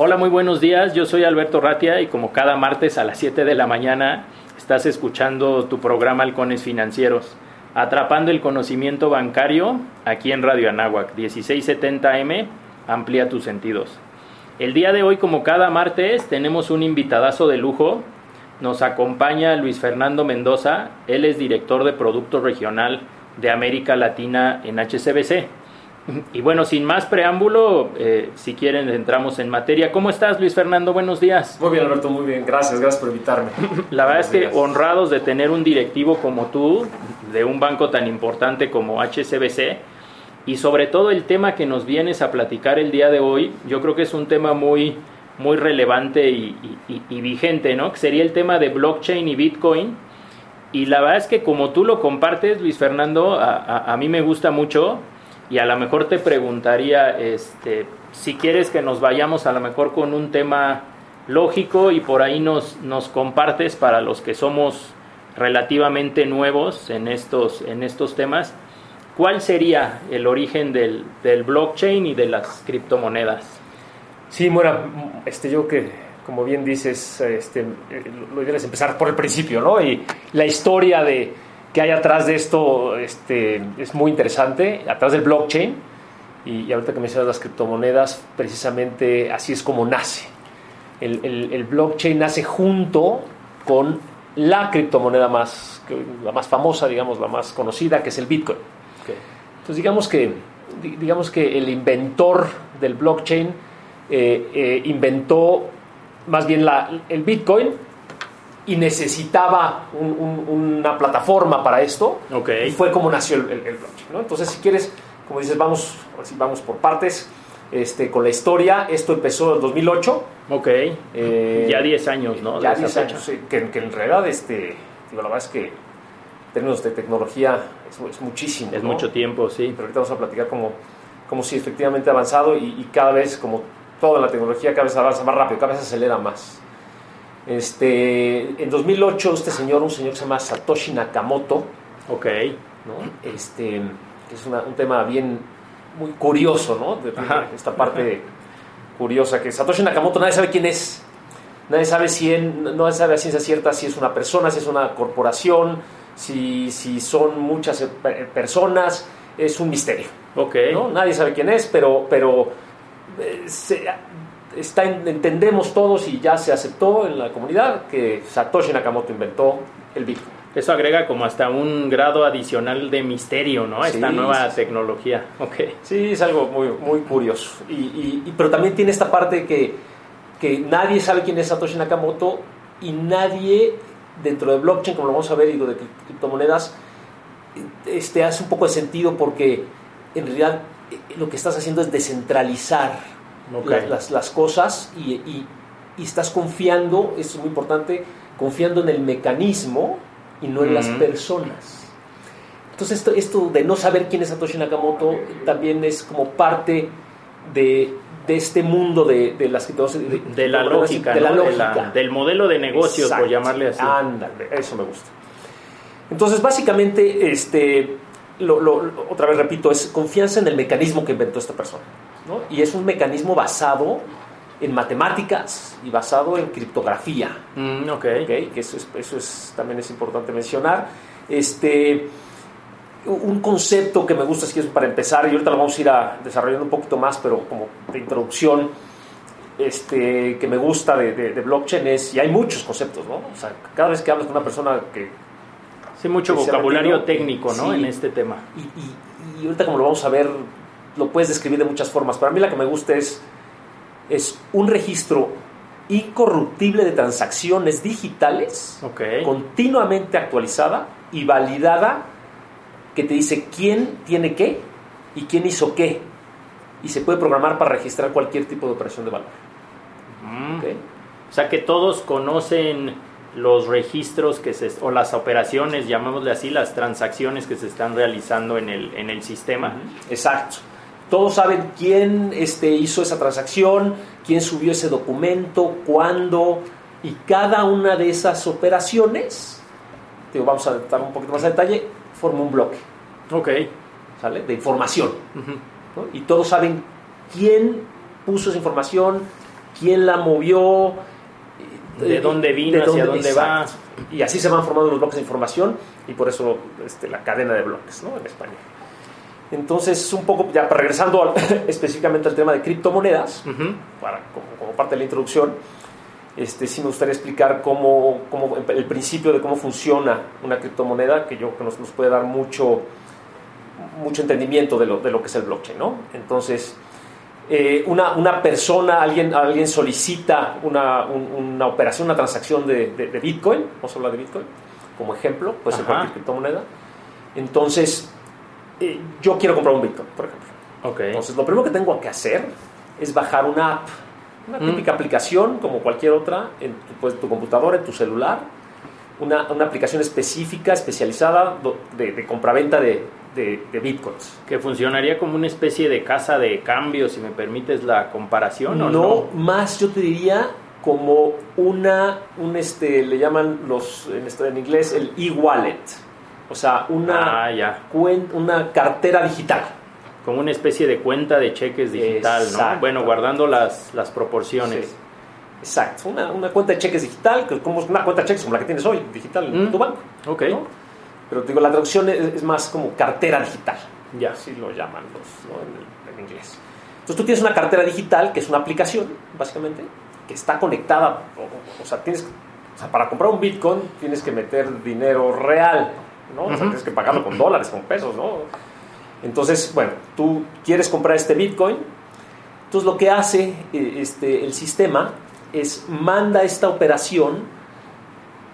Hola, muy buenos días. Yo soy Alberto Ratia y como cada martes a las 7 de la mañana estás escuchando tu programa Halcones Financieros, atrapando el conocimiento bancario aquí en Radio Anáhuac, 1670M, amplía tus sentidos. El día de hoy, como cada martes, tenemos un invitadazo de lujo. Nos acompaña Luis Fernando Mendoza, él es director de Producto Regional de América Latina en HCBC. Y bueno, sin más preámbulo, eh, si quieren entramos en materia. ¿Cómo estás, Luis Fernando? Buenos días. Muy bien, Alberto, muy bien. Gracias, gracias por invitarme. La verdad es que honrados de tener un directivo como tú, de un banco tan importante como HCBC, y sobre todo el tema que nos vienes a platicar el día de hoy, yo creo que es un tema muy, muy relevante y, vigente, ¿no? Que sería el tema de blockchain y Bitcoin. Y la verdad es que como tú lo compartes, Luis Fernando, a, a mí me gusta mucho y a lo mejor te preguntaría este, si quieres que nos vayamos a lo mejor con un tema lógico y por ahí nos, nos compartes para los que somos relativamente nuevos en estos, en estos temas, ¿cuál sería el origen del, del blockchain y de las criptomonedas? Sí, bueno, este, yo que, como bien dices, este, lo ideal es empezar por el principio, ¿no? Y la historia de, que hay atrás de esto este, es muy interesante, atrás del blockchain. Y, ahorita que mencionas las criptomonedas, precisamente así es como nace. El, el, blockchain nace junto con la criptomoneda más, la más famosa, digamos, la más conocida, que es el Bitcoin. Entonces, digamos que, digamos que el inventor del blockchain eh, eh, inventó más bien la, el Bitcoin y necesitaba una plataforma para esto. Y fue como nació el, blockchain. ¿no? Entonces, si quieres, como dices, vamos, vamos por partes. Este, con la historia, esto empezó en 2008. Ok. Eh, ya 10 años, ¿no? Ya 10 años, que, en realidad, este, digo, la verdad es que en términos de tecnología es, muchísimo. Es mucho tiempo, sí. Pero ahorita vamos a platicar como, como si efectivamente ha avanzado y, y cada vez, como toda la tecnología, cada vez avanza más rápido, cada vez acelera más. Este, en 2008 este señor, un señor que se llama Satoshi Nakamoto, ok, ¿no? Este, es un tema bien muy curioso, ¿no? De, esta parte curiosa que Satoshi Nakamoto nadie sabe quién es, nadie sabe si no sabe a ciencia cierta si es una persona, si es una corporación, si, si son muchas eh, personas, es un misterio. Ok. ¿no? Nadie sabe quién es, pero, pero eh, se, está, entendemos todos y ya se aceptó en la comunidad que Satoshi Nakamoto inventó el Bitcoin. Eso agrega como hasta un grado adicional de misterio, ¿no? Esta nueva tecnología. Okay. Sí, es algo muy, muy curioso. Y, pero también tiene esta parte que, que nadie sabe quién es Satoshi Nakamoto y nadie dentro de blockchain, como lo vamos a ver, digo, de criptomonedas, este, hace un poco de sentido porque en realidad eh, lo que estás haciendo es descentralizar las, las, cosas y, y, estás confiando, eso es muy importante, confiando en el mecanismo y no en las personas. Entonces esto, esto de no saber quién es Satoshi Nakamoto también es como parte de, de este mundo de, de las de, de la lógica, de la lógica. del modelo de negocios, por llamarle así. Ándale, eso me gusta. Entonces, básicamente, este, lo, lo, otra vez repito, es confianza en el mecanismo que inventó esta persona. Y es un mecanismo basado en matemáticas y basado en criptografía. Mm, Que eso, es, también es importante mencionar. Este, un concepto que me gusta, es que es para empezar, y ahorita lo vamos a ir a desarrollando un poquito más, pero como de introducción, este, que me gusta de, blockchain es, y hay muchos conceptos, ¿no? O sea, cada vez que hablas con una persona que... Sí, mucho vocabulario técnico, ¿no? en este tema. Y, y, ahorita como lo vamos a ver lo puedes describir de muchas formas. Para mí la que me gusta es, es un registro incorruptible de transacciones digitales, continuamente actualizada y validada, que te dice quién tiene qué y quién hizo qué. Y se puede programar para registrar cualquier tipo de operación de valor. Mm. O sea que todos conocen los registros que se, o las operaciones, llamémosle así, las transacciones que se están realizando en el, en el sistema. Exacto. Todos saben quién este, hizo esa transacción, quién subió ese documento, cuándo, y cada una de esas operaciones, digo, vamos a dar un poquito más de detalle, forma un bloque. Ok. ¿Sale? De información. Y todos saben quién puso esa información, quién la movió, de eh, dónde vino, hacia dónde va. Y así se van formando los bloques de información y por eso este, la cadena de bloques ¿no? en España. Entonces, un poco, ya regresando específicamente al tema de criptomonedas, para, como, parte de la introducción, este, sí me gustaría explicar cómo, cómo, el principio de cómo funciona una criptomoneda, que yo que nos, nos puede dar mucho, mucho entendimiento de lo, de lo, que es el blockchain. ¿no? Entonces, eh, una, una, persona, alguien, alguien solicita una, una operación, una transacción de, de, Bitcoin, vamos a hablar de Bitcoin como ejemplo, puede ser cualquier criptomoneda. Entonces, eh, yo quiero comprar un Bitcoin, por ejemplo. Okay. Entonces, lo primero que tengo que hacer es bajar una app, una mm. típica aplicación como cualquier otra, en tu, pues, tu computadora, en tu celular, una, una aplicación específica, especializada de, de compraventa de, de, de, bitcoins. Que funcionaría como una especie de casa de cambio, si me permites la comparación. No, no? más yo te diría como una, un este, le llaman los, en, en inglés el e-wallet o sea, una, ah, una cartera digital. Como una especie de cuenta de cheques digital, ¿no? Bueno, guardando las, las proporciones. Exacto, una, una, cuenta de cheques digital, como una cuenta de cheques como la que tienes hoy, digital en mm. tu banco. Ok. Pero digo, la traducción es, más como cartera digital. Ya. Así lo llaman los, en, inglés. Entonces tú tienes una cartera digital, que es una aplicación, básicamente, que está conectada, o, sea, tienes, o sea, para comprar un Bitcoin tienes que meter dinero real ¿no? tienes que pagarlo con dólares, con pesos, ¿no? Entonces, bueno, tú quieres comprar este Bitcoin, entonces lo que hace eh, este, el sistema es manda esta operación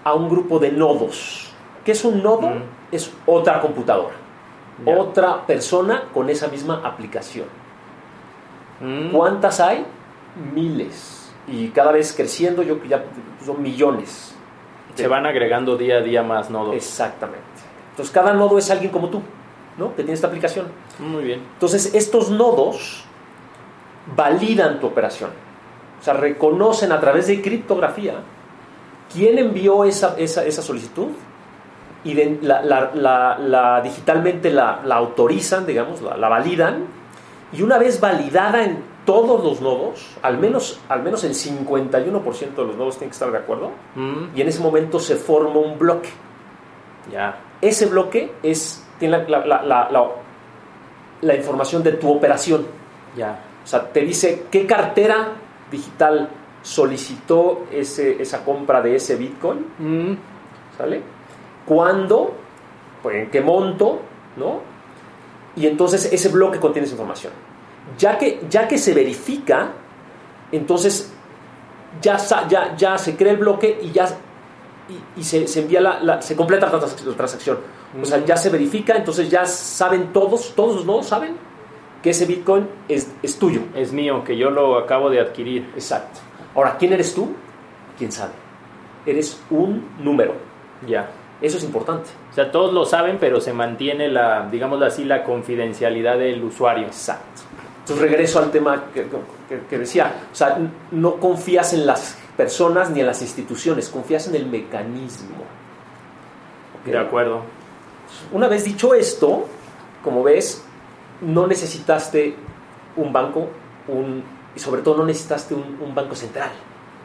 a un grupo de nodos. ¿Qué es un nodo? Es otra computadora, otra persona con esa misma aplicación. Mm. ¿Cuántas hay? Miles. Y cada vez creciendo, yo ya son millones. Se van agregando día a día más nodos. Exactamente. Entonces, cada nodo es alguien como tú, ¿no? Que tiene esta aplicación. Muy bien. Entonces, estos nodos validan tu operación. O sea, reconocen a través de criptografía quién envió esa, esa, solicitud y la, digitalmente la, autorizan, digamos, la, validan. Y una vez validada en todos los nodos, al menos, al menos el 51% de los nodos tienen que estar de acuerdo, mm. y en ese momento se forma un bloque. Ya ese bloque es, tiene la, la, información de tu operación. Ya. O sea, te dice qué cartera digital solicitó ese, esa compra de ese Bitcoin. Mm. ¿Sale? ¿Cuándo? Pues, ¿En qué monto? ¿No? Y entonces ese bloque contiene esa información. Ya que, ya que se verifica, entonces ya, ya, ya se crea el bloque y ya y, se, se, envía la, se completa la, transacción. O sea, ya se verifica, entonces ya saben todos, todos los nodos saben que ese Bitcoin es, es tuyo. Es mío, que yo lo acabo de adquirir. Exacto. Ahora, ¿quién eres tú? ¿Quién sabe? Eres un número. Ya. Eso es importante. O sea, todos lo saben, pero se mantiene la, digámoslo así, la confidencialidad del usuario. Exacto. Entonces regreso al tema que, que, que decía. O sea, no confías en las personas ni en las instituciones, confías en el mecanismo. De acuerdo. Una vez dicho esto, como ves, no necesitaste un banco, un, y sobre todo no necesitaste un, banco central.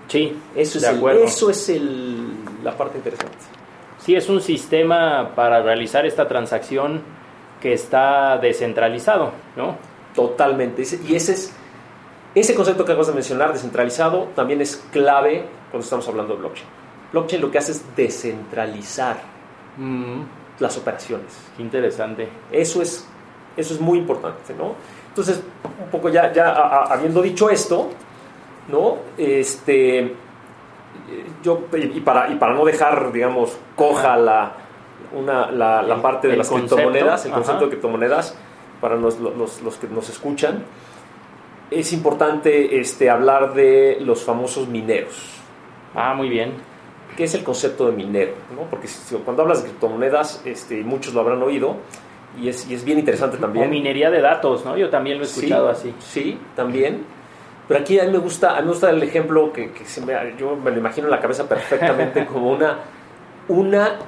Sí, eso es, de eso es el, la parte interesante. Sí, es un sistema para realizar esta transacción que está descentralizado, ¿no? Totalmente. Y ese es ese concepto que acabas de mencionar, descentralizado, también es clave cuando estamos hablando de blockchain. Blockchain lo que hace es descentralizar mm. las operaciones. Qué interesante. Eso es, eso es muy importante, ¿no? Entonces, un poco ya, ya habiendo dicho esto, ¿no? Este, yo, y para, y para no dejar, digamos, coja la, una, la, parte de las criptomonedas, el concepto de criptomonedas, para los, los, los que nos escuchan, es importante este, hablar de los famosos mineros. Ah, muy bien. ¿Qué es el concepto de minero? ¿no? Porque cuando hablas de criptomonedas, este, muchos lo habrán oído y es, y es bien interesante también. O minería de datos, ¿no? Yo también lo he escuchado así. Sí, también. Pero aquí a mí me gusta, a mí me gusta el ejemplo que, que se me, yo me lo imagino en la cabeza perfectamente como una, una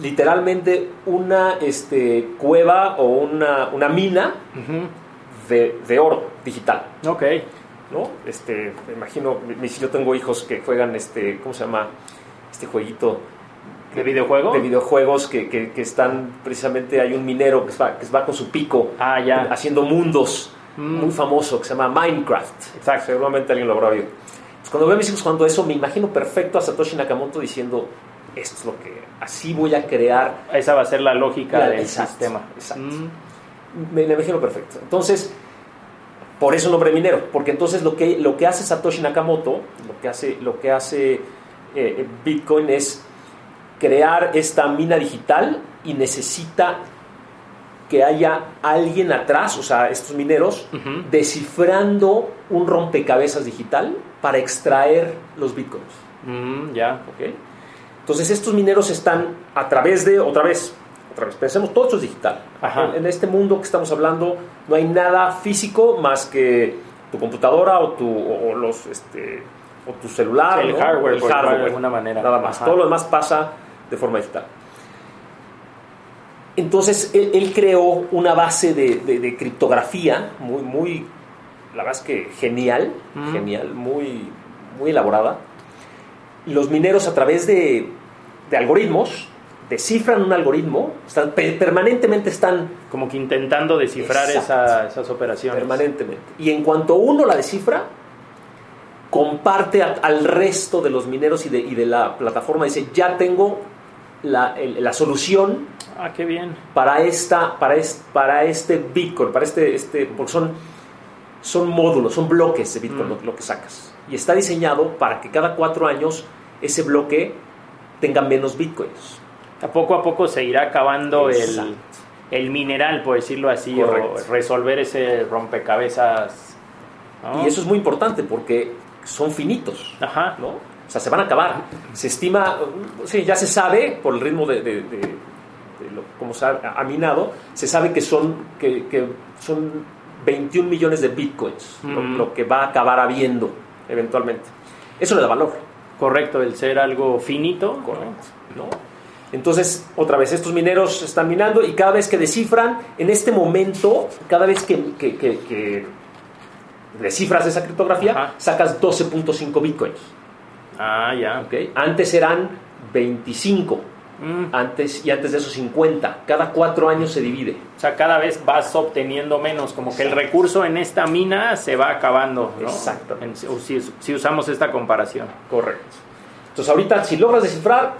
literalmente una este, cueva o una, una mina de, oro digital. Ok. ¿no? Este, me imagino, mi- yo tengo hijos que juegan este, ¿cómo se llama? Este jueguito ¿De videojuego? de videojuegos que, que- que están precisamente, hay un minero que va, que va con su pico Ah, ya. haciendo mundos, Mm. muy famoso, que se llama Minecraft. Exacto. Seguramente alguien lo habrá oído. Pues cuando veo a mis hijos jugando eso, me imagino perfecto a Satoshi Nakamoto diciendo, esto es lo que, así voy a crear Esa va a ser la lógica Ya, del exacto, sistema. exacto. Mm, me imagino perfecto. Entonces, por eso el nombre minero, porque entonces lo que, lo que hace Satoshi Nakamoto, lo que hace, lo que hace eh, Bitcoin es crear esta mina digital y necesita que haya alguien atrás, o sea, estos mineros, descifrando un rompecabezas digital para extraer los bitcoins. mm, ya. ¿ok? Entonces estos mineros están a través de, otra vez, otra vez, pensemos, todo esto es digital. En, en este mundo que estamos hablando no hay nada físico más que tu computadora o tu, o, o los, este, o tu celular. El ¿no? hardware, El por llamarlo de hardware, alguna manera. Nada más. Ajá. Todo lo demás pasa de forma digital. Entonces él, él creó una base de, de- de criptografía muy, muy, la verdad es que genial, Mm. genial, muy, muy elaborada. Los mineros a través de, de algoritmos descifran un algoritmo, están, pe- permanentemente están Como que intentando descifrar esa- esas operaciones. permanentemente. Y en cuanto uno la descifra, comparte a- al resto de los mineros y de, y de la plataforma, dice, ya tengo la, el- la solución Ah, qué bien. para, esta, para, es- para este Bitcoin, para este, este porque son, son módulos, son bloques de Bitcoin Mm. lo, lo que sacas. Y está diseñado para que cada cuatro años ese bloque tenga menos Bitcoins. A poco a poco se irá acabando el, mineral, por decirlo así, Correcto. o resolver ese rompecabezas. ¿no? Y eso es muy importante porque son finitos. Ajá. ¿no? O sea, se van a acabar. Se estima, sí, ya se sabe por el ritmo de, de, de- de lo, como se ha ha minado, se sabe que son, que, que son 21 millones de bitcoins, lo- Mm. lo, que va a acabar habiendo eventualmente. Eso le da valor. Correcto, el ser algo finito. ¿no? Correcto. ¿no? Entonces, otra vez, estos mineros están minando y cada vez que descifran, en este momento, cada vez que, que- que- que descifras esa criptografía, Ajá. sacas 12.5 bitcoins. Ah, ya. ¿ok? Antes eran 25, Mm, antes, y antes de eso 50. Cada cuatro años se divide. O sea, cada vez vas obteniendo menos, como que el recurso en esta mina se va acabando. En- si, si usamos esta comparación. Correcto. Entonces, ahorita, si logras descifrar,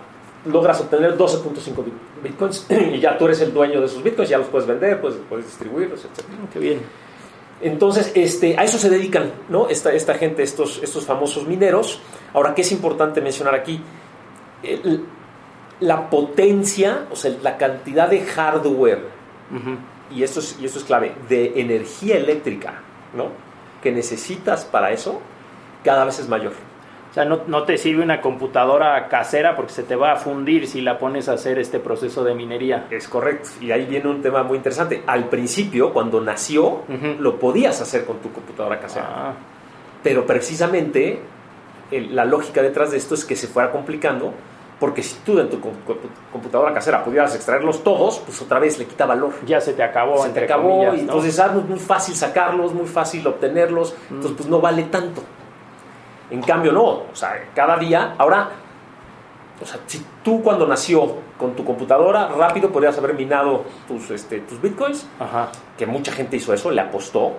logras obtener 12.5 bit- bitcoins y ya tú eres el dueño de esos bitcoins, ya los puedes vender, puedes, puedes distribuirlos, etc. Mm, Qué bien. Entonces, este, a eso se dedican, ¿no? Esta, esta gente, estos, estos famosos mineros. Ahora, ¿qué es importante mencionar aquí? El- la potencia, o sea, la cantidad de hardware, y esto es, y esto es clave, de energía eléctrica, ¿no? Que necesitas para eso, cada vez es mayor. O sea, no, no te sirve una computadora casera porque se te va a fundir si la pones a hacer este proceso de minería. Es correcto. Y ahí viene un tema muy interesante. Al principio, cuando nació, lo podías hacer con tu computadora casera. Ah, Pero precisamente el- la lógica detrás de esto es que se fuera complicando, porque si tú en tu com- com- computadora casera pudieras extraerlos todos, pues otra vez le quita valor. ya se te acabó. se te acabó comillas, y ¿no? entonces ah, es muy fácil sacarlos, muy fácil obtenerlos, entonces pues no vale tanto. En cambio no, o sea, cada día, ahora, o sea, si tú cuando nació con tu computadora rápido podías haber minado tus, este, tus bitcoins, Ajá. que mucha gente hizo eso, le apostó,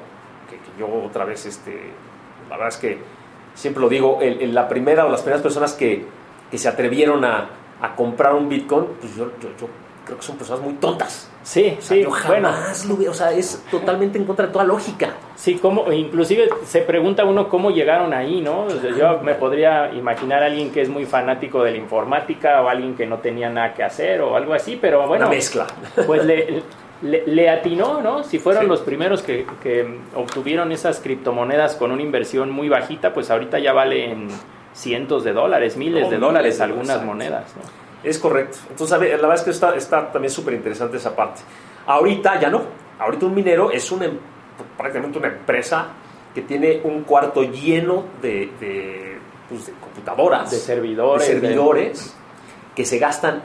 que, que yo otra vez, este, la verdad es que siempre lo digo, el- el- la primera o las primeras personas que, que se atrevieron a, a comprar un bitcoin, pues yo, yo- yo creo que son personas muy tontas. Sí, O sea, sí, yo bueno. jamás lo veo, o sea, es totalmente en contra de toda lógica. Sí, como, inclusive se pregunta uno cómo llegaron ahí, ¿no? O sea, yo me podría imaginar a alguien que es muy fanático de la informática o alguien que no tenía nada que hacer o algo así, pero bueno, Una mezcla. pues le, le, le atinó, ¿no? Si fueron Sí. los primeros que, que obtuvieron esas criptomonedas con una inversión muy bajita, pues ahorita ya valen cientos de dólares, miles No, de dólares algunas monedas, ¿no? Es correcto. Entonces, la verdad es que está, está también súper interesante esa parte. Ahorita ya no. Ahorita un minero es una, em- prácticamente una empresa que tiene un cuarto lleno de, de, pues, de computadoras, De servidores, de- servidores que se gastan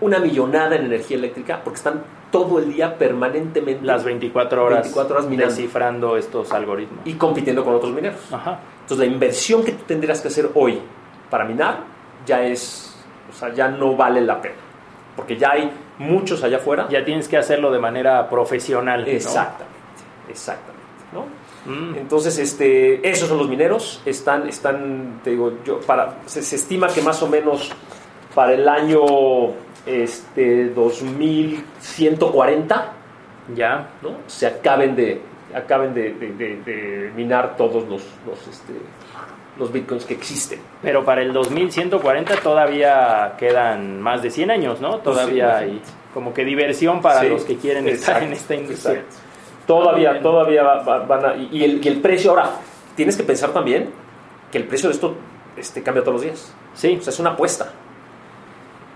una millonada en energía eléctrica porque están todo el día permanentemente. Las 24 horas, 24 horas minando. descifrando estos algoritmos. Y compitiendo con otros mineros. Ajá. Entonces la inversión que tú tendrías que hacer hoy para minar ya es, o sea, ya no vale la pena. Porque ya hay muchos allá afuera. Ya tienes que hacerlo de manera profesional. ¿no? Exactamente, exactamente, ¿no? Mm. Entonces, este, esos son los mineros. Están, están, te digo, yo, para, se, se estima que más o menos para el año este, 2140, Ya. ¿no? Se acaben de, acaben de, de- de- de minar todos los, los, este, los bitcoins que existen. Pero para el 2140 todavía quedan más de 100 años, ¿no? Todavía hay imagínate. como que diversión para Sí, los que quieren estar en esta industria. exacto. Todavía, todavía va- va- van a... Y el, y el precio, ahora, tienes que pensar también que el precio de esto este, cambia todos los días. Sí, O sea, es una apuesta.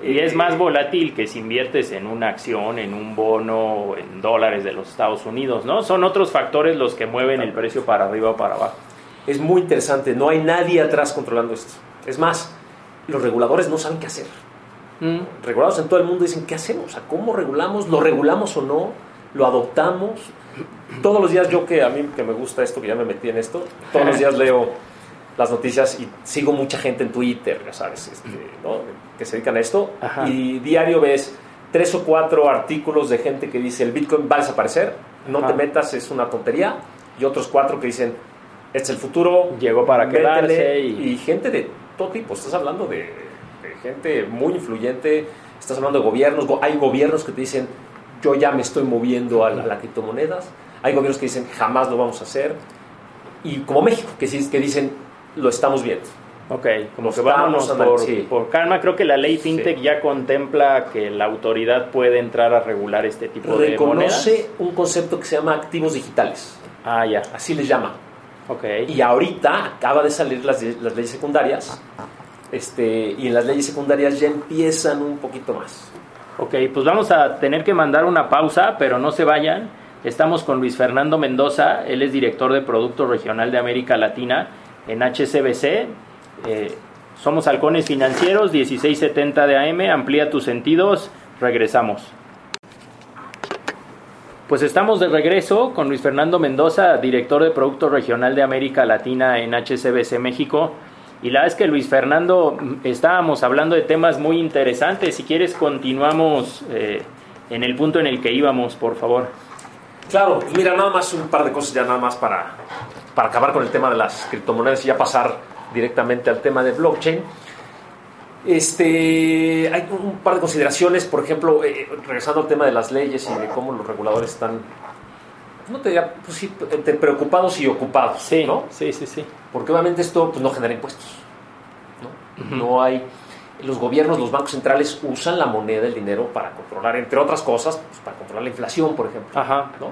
y es Eh, más volátil que si inviertes en una acción, en un bono, en dólares de los Estados Unidos, ¿no? Son otros factores los que mueven el precio para arriba o para abajo. Es muy interesante. No hay nadie atrás controlando esto. Es más, los reguladores no saben qué hacer. Mm. Regulados en todo el mundo dicen, ¿qué hacemos? ¿cómo regulamos? ¿Lo regulamos o no? ¿Lo adoptamos? Todos los días yo que a mí que me gusta esto, que ya me metí en esto, todos los días leo las noticias y sigo mucha gente en Twitter, ya sabes, este, ¿no? que se dedican a esto. Ajá. Y diario ves tres o cuatro artículos de gente que dice, el Bitcoin va a desaparecer, no Ajá. te metas, es una tontería. Y otros cuatro que dicen, este es el futuro, Llegó para quedarse y... y gente de todo tipo. Estás hablando de, de gente muy influyente, estás hablando de gobiernos. go- Hay gobiernos que te dicen, yo ya me estoy moviendo a, la- a las criptomonedas. Hay gobiernos que dicen, jamás lo vamos a hacer. Y como México, que, dicen, lo estamos viendo. Ok, como Nos que vámonos por, sí. por calma. Creo que la ley FinTech Sí. ya contempla que la autoridad puede entrar a regular este tipo de monedas. Reconoce un concepto que se llama activos digitales. Ah, ya. Así les llama. Ok. Y ahorita acaba de salir las, las leyes secundarias. Este, y en las leyes secundarias ya empiezan un poquito más. Ok, pues vamos a tener que mandar una pausa, pero no se vayan. Estamos con Luis Fernando Mendoza, él es director de Producto Regional de América Latina en HCBC. Eh, somos Halcones Financieros, 1670 de AM, amplía tus sentidos, regresamos. Pues estamos de regreso con Luis Fernando Mendoza, director de Producto Regional de América Latina en HCBC México. Y la verdad es que Luis Fernando, estábamos hablando de temas muy interesantes. Si quieres, continuamos eh, en el punto en el que íbamos, por favor. Claro, mira, nada más un par de cosas ya nada más para, para acabar con el tema de las criptomonedas y ya pasar directamente al tema de blockchain. Este, hay un par de consideraciones, por ejemplo, eh, regresando al tema de las leyes y de cómo los reguladores están, no te diría, pues sí, entre preocupados y ocupados, Sí, ¿no? sí, sí, sí. Porque obviamente esto pues, no genera impuestos. ¿no? No hay. Los gobiernos, los bancos centrales usan la moneda, el dinero, para controlar, entre otras cosas, pues, para controlar la inflación, por ejemplo. Ajá. ¿no?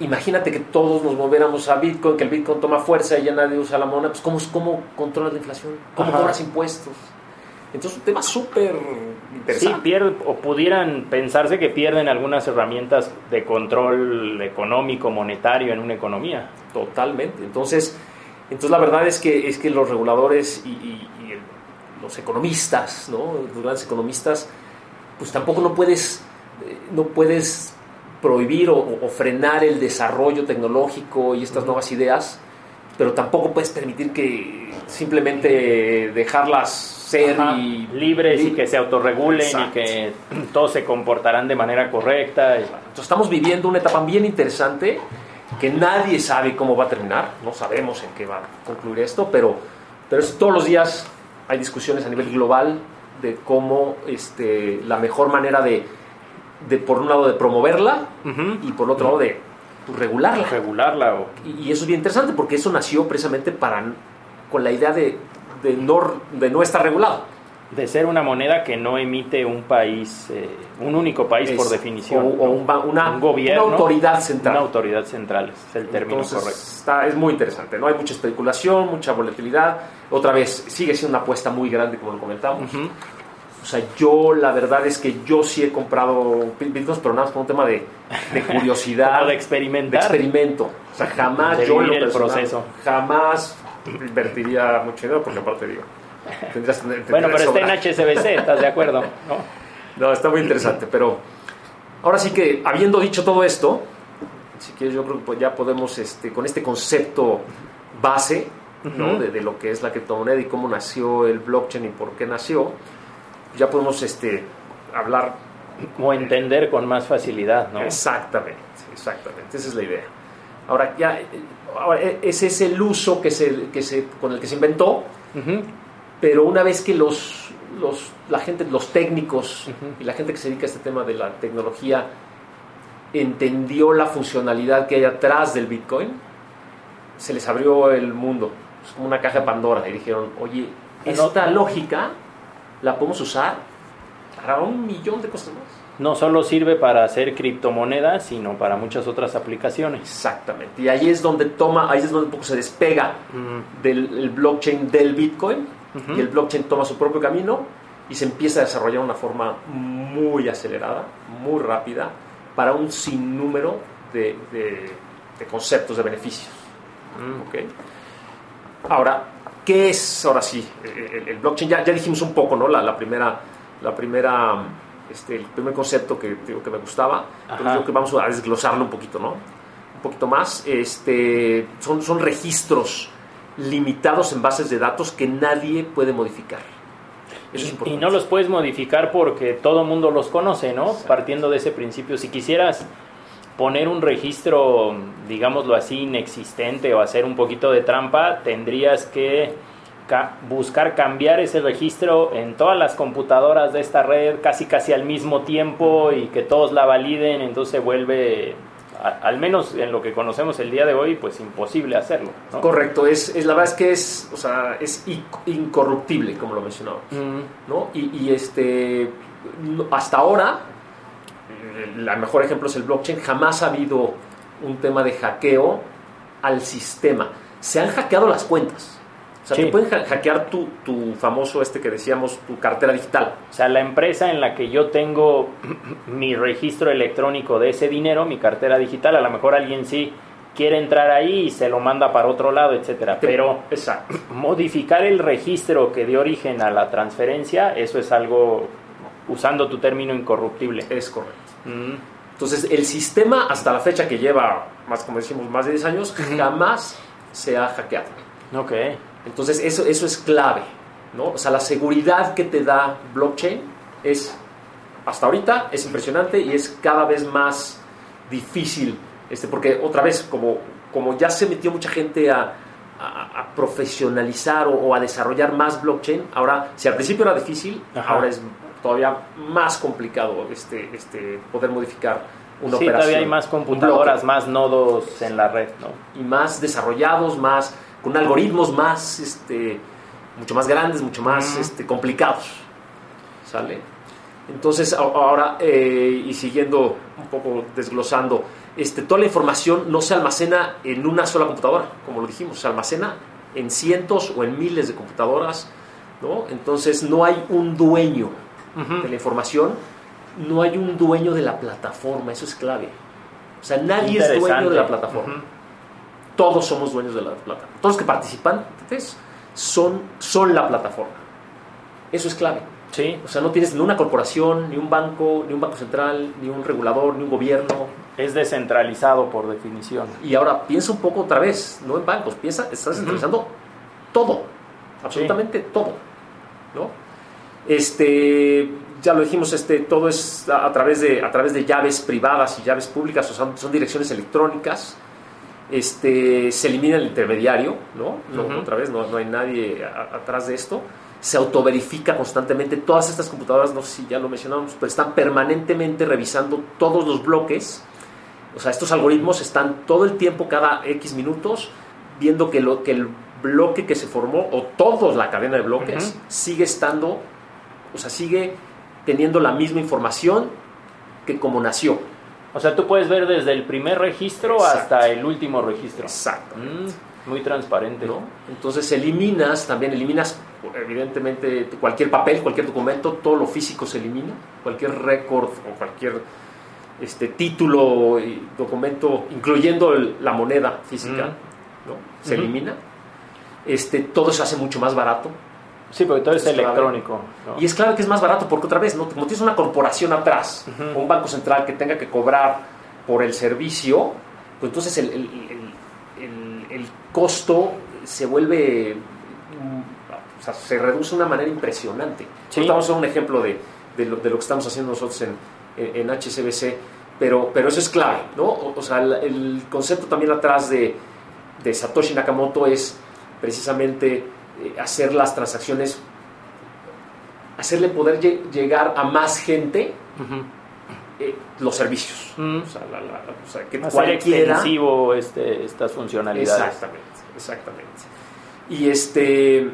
Imagínate que todos nos moviéramos a Bitcoin, que el Bitcoin toma fuerza y ya nadie usa la moneda, pues ¿cómo, cómo controlas la inflación? ¿Cómo Ajá. cobras impuestos? Entonces, un tema súper Sí, interesante. pierde, o pudieran pensarse que pierden algunas herramientas de control económico, monetario en una economía. Totalmente. Entonces, entonces la verdad es que, es que los reguladores y, y- y el- los economistas, ¿no? los grandes economistas, pues tampoco no puedes, no puedes prohibir o, o frenar el desarrollo tecnológico y estas nuevas ideas, pero tampoco puedes permitir que simplemente dejarlas ser Ajá, y libres y que se autorregulen Exacto. y que todos se comportarán de manera correcta. Entonces estamos viviendo una etapa bien interesante que nadie sabe cómo va a terminar, no sabemos en qué va a concluir esto, pero, pero es- todos los días hay discusiones a nivel global de cómo este, la mejor manera de, de, por un lado, de promoverla y por otro lado, de regularla. regularla o Y, y eso es bien interesante porque eso nació precisamente para, con la idea de, de, no, de no estar regulado. de ser una moneda que no emite un país, eh, un único país por definición. O, una, Un gobierno, una autoridad central. Una autoridad central, es el término Entonces, correcto. Está, es muy interesante, ¿no? Hay mucha especulación, mucha volatilidad. Otra vez, sigue siendo una apuesta muy grande, como lo comentamos. O sea, yo la verdad es que yo sí he comprado bitcoins, pero nada más por un tema de, de curiosidad, de de experimentar. experimento. O sea, jamás De yo en lo el personal, proceso. Jamás invertiría mucho dinero, porque aparte digo, tendrías, tendrías bueno, pero está en. HSBC, ¿estás de acuerdo? ¿No? No, está muy interesante, pero, Ahora sí que, habiendo dicho todo esto, si quieres, yo creo que pues ya podemos, este, con este concepto base, ¿no? de, de, lo que es la criptomoneda y cómo nació el blockchain y por qué nació, ya podemos este, hablar. O entender con más facilidad, ¿no? Exactamente, exactamente, esa es la idea. Ahora, ya, ahora, e, ese es el uso que se, que se, con el que se inventó, pero una vez que los, los, la gente, los técnicos y la gente que se dedica a este tema de la tecnología entendió la funcionalidad que hay atrás del Bitcoin, se les abrió el mundo. Es como una caja de Pandora y dijeron, oye, esta lógica la podemos usar para un millón de cosas más. No solo sirve para hacer criptomonedas, sino para muchas otras aplicaciones. Exactamente. Y ahí es donde toma, ahí es donde un poco se despega del blockchain del Bitcoin y el blockchain toma su propio camino y se empieza a desarrollar de una forma muy acelerada, muy rápida, para un sinnúmero de, de, conceptos, de beneficios. Mm. Ahora, ¿qué es ahora sí el, blockchain? Ya, ya, dijimos un poco, ¿no? La, la primera, la primera, este, el primer concepto que, que me gustaba, pero yo creo que vamos a desglosarlo un poquito, ¿no? Un poquito más. Este, son, son registros limitados en bases de datos que nadie puede modificar. Eso es y, no los puedes modificar porque todo el mundo los conoce, ¿no? Partiendo de ese principio. Si quisieras poner un registro, digámoslo así, inexistente o hacer un poquito de trampa, tendrías que buscar cambiar ese registro en todas las computadoras de esta red casi casi al mismo tiempo y que todos la validen, entonces se vuelve al menos en lo que conocemos el día de hoy, pues imposible hacerlo. Correcto, es, es, la verdad es que es, o sea, es incorruptible, como lo mencionaba. ¿no? Y, este, hasta ahora, el mejor ejemplo es el blockchain, jamás ha habido un tema de hackeo al sistema. Se han hackeado las cuentas o sea, te pueden hackear tu, tu, famoso, este que decíamos, tu cartera digital. O sea, la empresa en la que yo tengo mi registro electrónico de ese dinero, mi cartera digital, a lo mejor alguien sí quiere entrar ahí y se lo manda para otro lado, etcétera. Pero Exacto. modificar el registro que dio origen a la transferencia, eso es algo, usando tu término incorruptible. Es correcto. Mm. Entonces, el sistema hasta la fecha que lleva, más como decimos, más de 10 años, jamás se ha hackeado. Ok. Entonces, eso, eso es clave, ¿no? O sea, la seguridad que te da blockchain es, hasta ahorita, es impresionante y es cada vez más difícil, este, porque otra vez, como, como ya se metió mucha gente a, profesionalizar o, a desarrollar más blockchain, ahora, si al principio era difícil, ahora es todavía más complicado este, este, poder modificar una sí, todavía hay más computadoras, más nodos en la red, ¿no? Y más desarrollados, más con algoritmos más, este, mucho más grandes, mucho más este, complicados. ¿Sale? Entonces, ahora, eh, y siguiendo un poco desglosando, este, toda la información no se almacena en una sola computadora, como lo dijimos, se almacena en cientos o en miles de computadoras, ¿no? Entonces, no hay un dueño de la información, no hay un dueño de la plataforma, eso es clave. O sea, nadie es dueño de la plataforma todos somos dueños de la plataforma. Todos los que participan son, son la plataforma. Eso es clave. Sí. O sea, no tienes ni una corporación, ni un banco, ni un banco central, ni un regulador, ni un gobierno. Es descentralizado por definición. Y ahora piensa un poco otra vez, no en bancos, piensa, estás descentralizando todo, absolutamente todo. ¿no? Este, ya lo dijimos, este, todo es a, través de, a través de llaves privadas y llaves públicas, o son, son direcciones electrónicas este, se elimina el intermediario, ¿no? Otra vez, no, hay nadie atrás de esto. Se autoverifica constantemente. Todas estas computadoras, no sé si ya lo mencionamos, pero están permanentemente revisando todos los bloques. O sea, estos algoritmos están todo el tiempo, cada X minutos, viendo que, lo, que el bloque que se formó, o toda la cadena de bloques, sigue estando, o sea, sigue teniendo la misma información que como nació. O sea, tú puedes ver desde el primer registro hasta el último registro. Exacto. Mm, muy transparente. ¿no? Entonces eliminas, también eliminas evidentemente cualquier papel, cualquier documento, todo lo físico se elimina, cualquier récord o cualquier este, título y documento, incluyendo la moneda física, mm. ¿no? se elimina. Este, todo se hace mucho más barato. Sí, porque todo es, electrónico. ¿no? Y es claro que es más barato porque otra vez, ¿no? como tienes una corporación atrás, o un banco central que tenga que cobrar por el servicio, pues entonces el, el- el- costo se vuelve, mm, o sea, se reduce de una manera impresionante. Sí. Ahorita Vamos a un ejemplo de, de lo, de lo que estamos haciendo nosotros en, en, HSBC, pero, pero eso es clave, ¿no? O, o sea, el, concepto también atrás de, de Satoshi Nakamoto es precisamente hacer las transacciones hacerle poder lle- llegar a más gente eh, los servicios. Mm. O sea, la- la- o sea, que Hacer cualquiera. extensivo este, estas funcionalidades. Exactamente, exactamente. Y este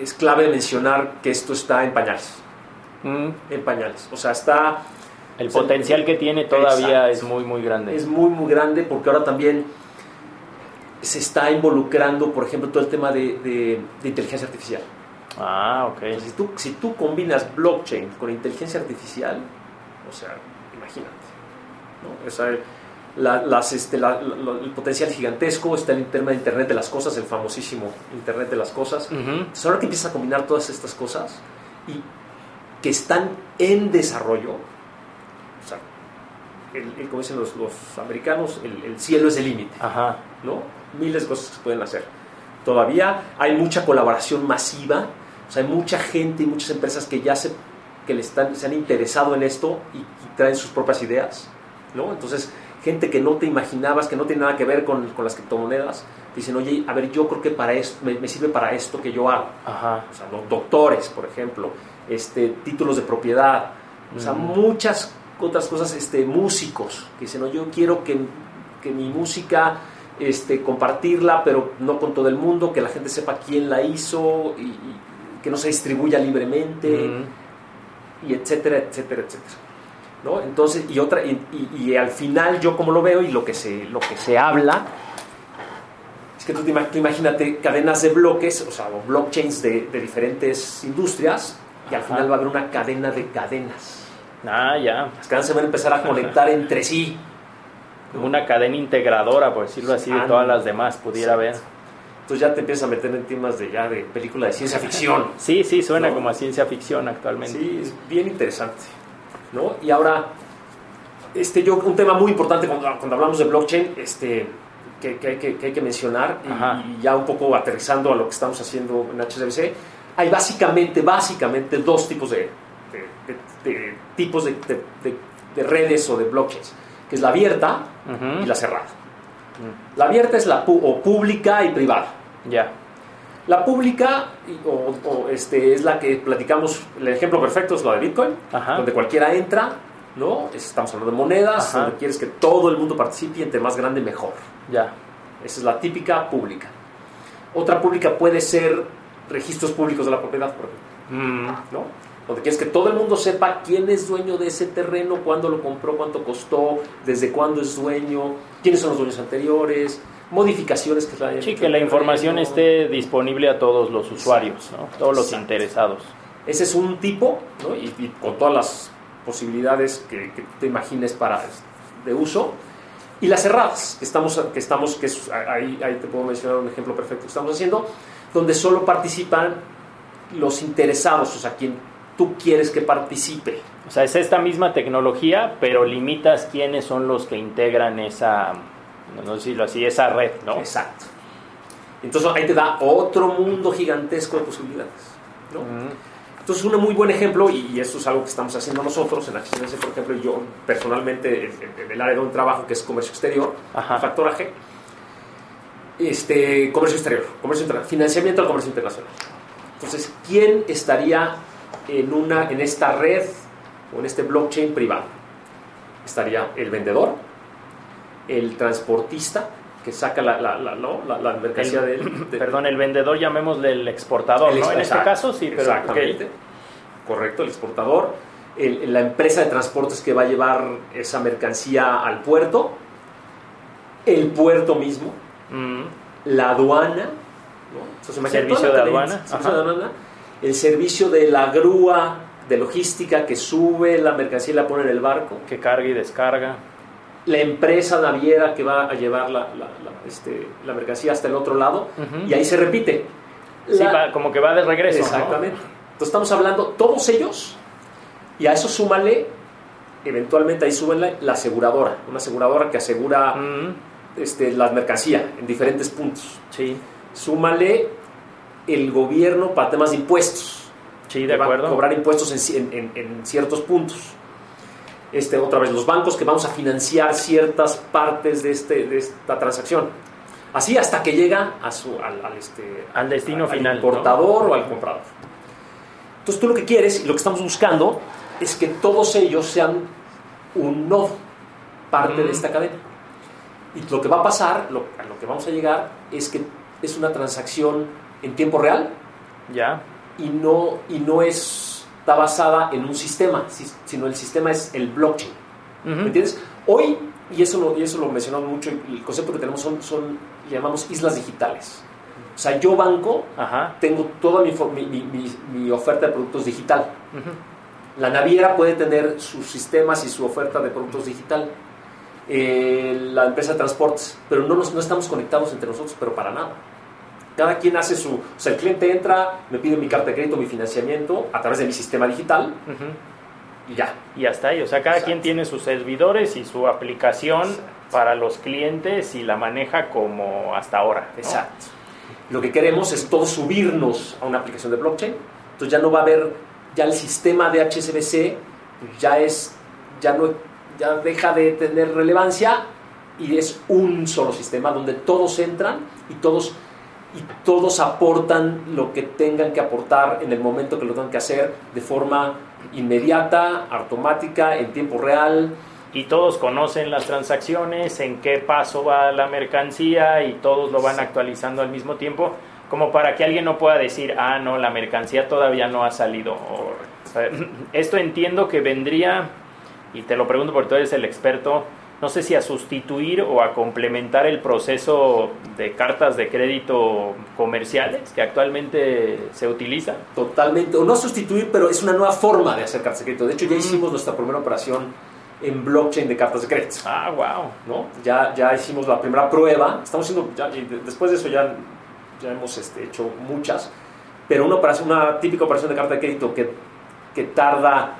es clave mencionar que esto está en pañales. Mm. En pañales. O sea, está. El o sea, potencial que tiene todavía Exacto. es muy, muy grande. Es muy, muy grande porque ahora también se está involucrando, por ejemplo, todo el tema de, de- de inteligencia artificial. Ah, ok. Entonces, si, tú, si tú combinas blockchain con inteligencia artificial, o sea, imagínate. ¿no? O sea, la- las, este, la- la- el potencial gigantesco está el tema de Internet de las Cosas, el famosísimo Internet de las Cosas. Ujú. Entonces, ahora que empiezas a combinar todas estas cosas y que están en desarrollo, o sea, el- el- como dicen los, los americanos, el, el cielo es el límite. Ajá. ¿No? Miles de cosas que se pueden hacer. Todavía hay mucha colaboración masiva, o sea, hay mucha gente y muchas empresas que ya se, que le están, se han interesado en esto y, y traen sus propias ideas, ¿no? Entonces, gente que no te imaginabas, que no tiene nada que ver con, con las criptomonedas, dicen, oye, a ver, yo creo que para esto, me, me sirve para esto que yo hago. Ajá. O sea, los doctores, por ejemplo, este, títulos de propiedad, o sea, Ujú. muchas otras cosas, este, músicos, que dicen, no, yo quiero que, que mi música, este, compartirla, pero no con todo el mundo, que la gente sepa quién la hizo y, y que no se distribuya libremente, Mm. y etcétera, etcétera, etcétera. ¿No? Entonces, y otra, y, y- y al final yo como lo veo y lo que se, lo que se habla, es que tú, te tú imagínate cadenas de bloques, o sea, blockchains de, de diferentes industrias, y al Ajá. final va a haber una cadena de cadenas. Ah, ya. Las cadenas se van a empezar a conectar entre sí. Como una cadena integradora, por decirlo así, de Ah, todas las demás, pudiera haber. Entonces ya te empiezas a meter en temas de ya de película de ciencia ficción. Sí, sí, suena No. como a ciencia ficción actualmente. Sí, es bien interesante. ¿no? Y ahora, este, yo, un tema muy importante cuando, cuando hablamos de blockchain, este, que, que hay, que, que hay que mencionar, y- ya un poco aterrizando a lo que estamos haciendo en HSBC, hay básicamente, básicamente dos tipos de, de- de- de tipos de redes o de blockchains, que es la abierta y la cerrada. La abierta es la pu- o pública y privada. Ya. La pública o, o, este, es la que platicamos, el ejemplo perfecto es la de Bitcoin, Ajá. donde cualquiera entra, ¿no? Estamos hablando de monedas, Ajá. donde quieres que todo el mundo participe entre más grande mejor. Ya. Esa es la típica pública. Otra pública puede ser registros públicos de la propiedad, por ejemplo, Mm. ¿no? Donde quieres que todo el mundo sepa quién es dueño de ese terreno, cuándo lo compró, cuánto costó, desde cuándo es dueño, quiénes son los dueños anteriores, modificaciones que se hayan Sí, que la información terreno. esté disponible a todos los usuarios, ¿no? Todos los Exacto. interesados. Ese es un tipo, ¿no? y, y con todas las posibilidades que, que te imagines para de uso. Y las cerradas, que estamos, que estamos, que es- ahí, ahí te puedo mencionar un ejemplo perfecto que estamos haciendo, donde solo participan los interesados, o sea, quien tú quieres que participe. O sea, es esta misma tecnología, pero limitas quiénes son los que integran esa, no decirlo así, esa red, ¿no? Exacto. Entonces ahí te da otro mundo gigantesco de posibilidades. ¿no? Mm. Entonces, un muy buen ejemplo, y eso es algo que estamos haciendo nosotros en HSBC, por ejemplo, y yo personalmente, en, el área donde trabajo, que es comercio exterior, factoraje, este, comercio exterior, comercio interna- financiamiento al comercio internacional. Entonces, ¿quién estaría en, una, en esta red o en este blockchain privado? Estaría el vendedor, el transportista, que saca la, la, la, ¿no? la- mercancía El- de, de- Perdón, el vendedor llamémosle el exportador, el ¿no? ex- En este caso sí, pero Exactamente. ok. Correcto, el exportador. el- la empresa de transportes que va a llevar esa mercancía al puerto. El puerto mismo. Mm. La aduana. ¿no? Entonces, Servicio de aduana, servicio de aduana, El servicio de la grúa de logística que sube la mercancía y la pone en el barco. Que carga y descarga. La empresa naviera que va a llevar la, la- la, este, la mercancía hasta el otro lado. Y ahí se repite. Sí, como que va de regreso. Exactamente. Entonces estamos hablando, todos ellos, y a eso súmale, eventualmente ahí súbenle la aseguradora, una aseguradora que asegura este, la mercancía en diferentes puntos. Sí. Súmale el gobierno para temas de impuestos. Sí, de acuerdo. cobrar impuestos en, en, ciertos puntos. Este, otra vez, los bancos que vamos a financiar ciertas partes de, este, de esta transacción. Así hasta que llega a su, al, este, al destino final. Al importador o al comprador. Entonces tú lo que quieres y lo que estamos buscando es que todos ellos sean un nodo, parte de esta cadena. Y lo que va a pasar, lo, a lo que vamos a llegar, es que es una transacción en tiempo real. Ya. Y no, y no es, está basada en un sistema, sino el sistema es el blockchain. ¿Me entiendes? Hoy, y eso lo, y eso lo mencionamos mucho, el concepto que tenemos son, son llamamos islas digitales. O sea, yo banco, tengo toda mi, mi, oferta de productos digital. La naviera puede tener sus sistemas y su oferta de productos digital. Eh, la empresa de transportes, pero no, nos, no estamos conectados entre nosotros, pero para nada. Cada quien hace su... O sea, el cliente entra, me pide mi carta de crédito, mi financiamiento a través de mi sistema digital y ya. Y hasta ahí. O sea, cada quien tiene sus servidores y su aplicación para los clientes y la maneja como hasta ahora. Exacto. Lo que queremos es todos subirnos a una aplicación de blockchain. Entonces ya no va a haber, ya el sistema de HSBC ya es, ya no, ya deja de tener relevancia y es un solo sistema donde todos entran y todos y todos aportan lo que tengan que aportar en el momento que lo tengan que hacer de forma inmediata, automática, en tiempo real, y todos conocen las transacciones, en qué paso va la mercancía y todos lo van actualizando al mismo tiempo, como para que alguien no pueda decir, ah, no, la mercancía todavía no ha salido. esto entiendo que vendría, y te lo pregunto porque tú eres el experto, no sé si a sustituir o a complementar el proceso de cartas de crédito comerciales que actualmente se utiliza. Totalmente, o no sustituir, pero es una nueva forma de hacer cartas de crédito. De hecho, ya hicimos nuestra primera operación en blockchain de cartas de crédito. Ah, wow. ¿no? Ya, ya hicimos la primera prueba, estamos haciendo, ya, después de eso ya, ya hemos este, hecho muchas, pero una, operación, una típica operación de carta de crédito que, que tarda,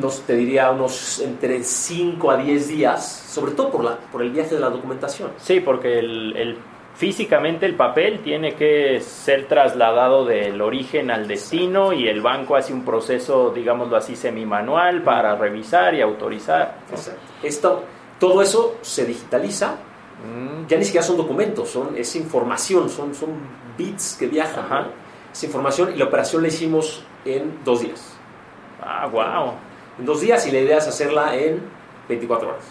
nos, te diría, unos entre 5 a 10 días, sobre todo por, la, por el viaje de la documentación. Sí, porque el, el físicamente el papel tiene que ser trasladado del origen al destino y el banco hace un proceso, digámoslo así, semi-manual para revisar y autorizar. Esto, todo eso se digitaliza, mm. ya ni siquiera son documentos, son, es información, son, son bits que viajan. Es información y la operación la hicimos en dos días. Ah, wow. En dos días y la idea es hacerla en 24 horas.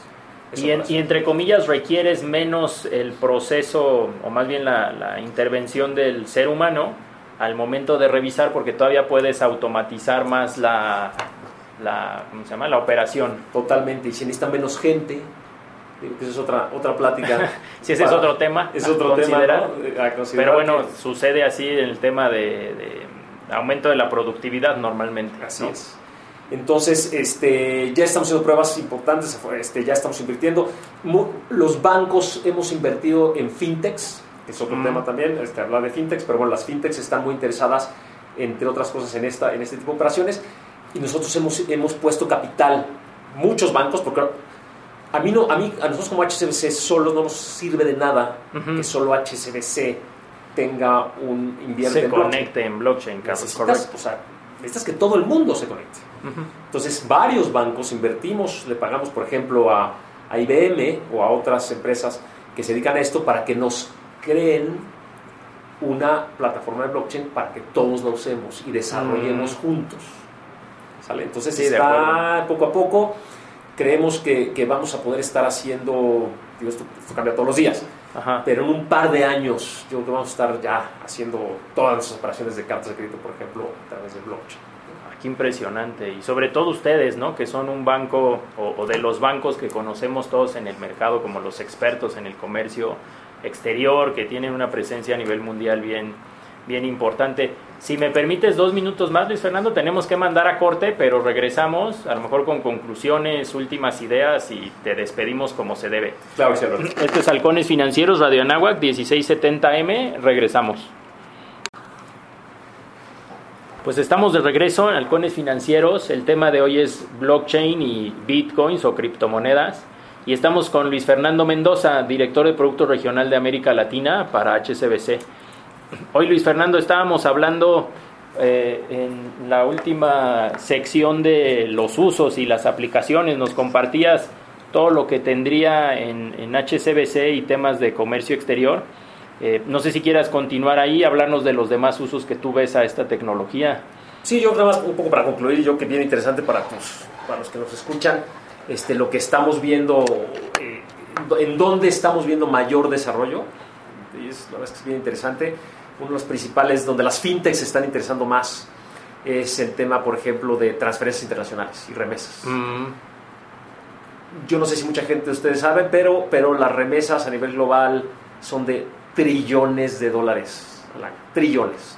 Y, entre comillas requieres menos el proceso, o más bien la, intervención del ser humano al momento de revisar, porque todavía puedes automatizar más la, la, ¿cómo se llama? la operación. Totalmente, y si necesita menos gente, esa es otra, otra plática. si ese es otro tema. Es otro tema. Pero bueno, sucede así en el tema de, aumento de la productividad normalmente. Así es. Entonces, este, ya estamos haciendo pruebas importantes, este, ya estamos invirtiendo. Los bancos hemos invertido en fintechs, que es otro mm. tema también, este, hablar de fintechs, pero bueno, las fintechs están muy interesadas, entre otras cosas, en, esta, en este tipo de operaciones. Y nosotros hemos, hemos puesto capital, muchos bancos, porque a mí, no, a mí, a nosotros como HCBC solo no nos sirve de nada que solo HCBC tenga un invierte se conecte en blockchain, correcto. O sea, necesitas que todo el mundo se conecte. Entonces, varios bancos invertimos, le pagamos, por ejemplo, a, IBM o a otras empresas que se dedican a esto para que nos creen una plataforma de blockchain para que todos la usemos y desarrollemos mm. juntos. ¿Sale? Entonces, está poco a poco. Creemos que, vamos a poder estar haciendo, digo, esto, cambia todos los días, pero en un par de años yo creo que vamos a estar ya haciendo todas las operaciones de cartas de crédito, por ejemplo, a través de blockchain impresionante. Y sobre todo ustedes, ¿no? Que son un banco o, de los bancos que conocemos todos en el mercado como los expertos en el comercio exterior, que tienen una presencia a nivel mundial bien, bien importante. Si me permites dos minutos más, Luis Fernando, tenemos que mandar a corte, pero regresamos, a lo mejor con conclusiones, últimas ideas y te despedimos como se debe. Claro, Esto es Halcones Financieros, Radio Anáhuac, 1670M, regresamos. Pues estamos de regreso en Halcones Financieros. El tema de hoy es blockchain y bitcoins o criptomonedas. Y estamos con Luis Fernando Mendoza, director de Producto Regional de América Latina para HCBC. Hoy, Luis Fernando, estábamos hablando eh, en la última sección de los usos y las aplicaciones. Nos compartías todo lo que tendría en, en HCBC y temas de comercio exterior. Eh, no sé si quieras continuar ahí, hablarnos de los demás usos que tú ves a esta tecnología. Sí, yo creo más un poco para concluir, yo que bien interesante para, para los que nos escuchan, este, lo que estamos viendo, eh, en dónde estamos viendo mayor desarrollo, y es, la verdad es que es bien interesante. Uno de los principales, donde las fintechs se están interesando más, es el tema, por ejemplo, de transferencias internacionales y remesas. Mm. Yo no sé si mucha gente de ustedes sabe, pero, pero las remesas a nivel global son de trillones de dólares Trillones.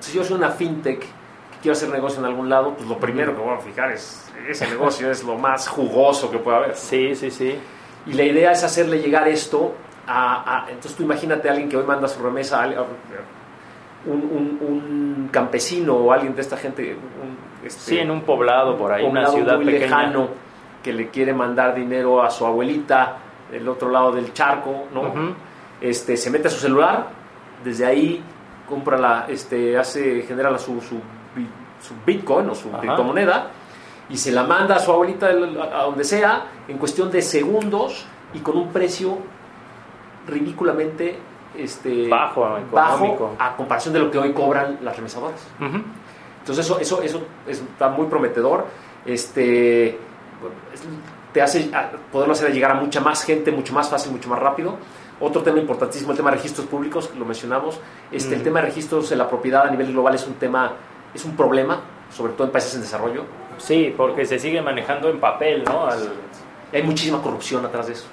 Si yo soy una fintech que quiero hacer negocio en algún lado, pues lo primero que voy a fijar es ese negocio es lo más jugoso que puede haber. Sí, sí, sí. Y la idea es hacerle llegar esto a, entonces tú imagínate a alguien que hoy manda su remesa a, un, un, campesino o alguien de esta gente. este, sí, en un poblado por ahí, una ciudad muy lejano que le quiere mandar dinero a su abuelita del otro lado del charco, ¿no? Este, se mete a su celular, desde ahí compra la, este, hace, genera su, su, Bitcoin o su criptomoneda y se la manda a su abuelita a donde sea en cuestión de segundos y con un precio ridículamente este, bajo, a comparación de lo que hoy cobran las remesadoras. Entonces eso, eso, eso está muy prometedor. Este, te hace poderlo hacer llegar a mucha más gente, mucho más fácil, mucho más rápido. Otro tema importantísimo, el tema de registros públicos, lo mencionamos. Este, El tema de registros de la propiedad a nivel global es un tema, es un problema, sobre todo en países en desarrollo. Sí, porque se sigue manejando en papel, ¿no? Hay muchísima corrupción atrás de eso.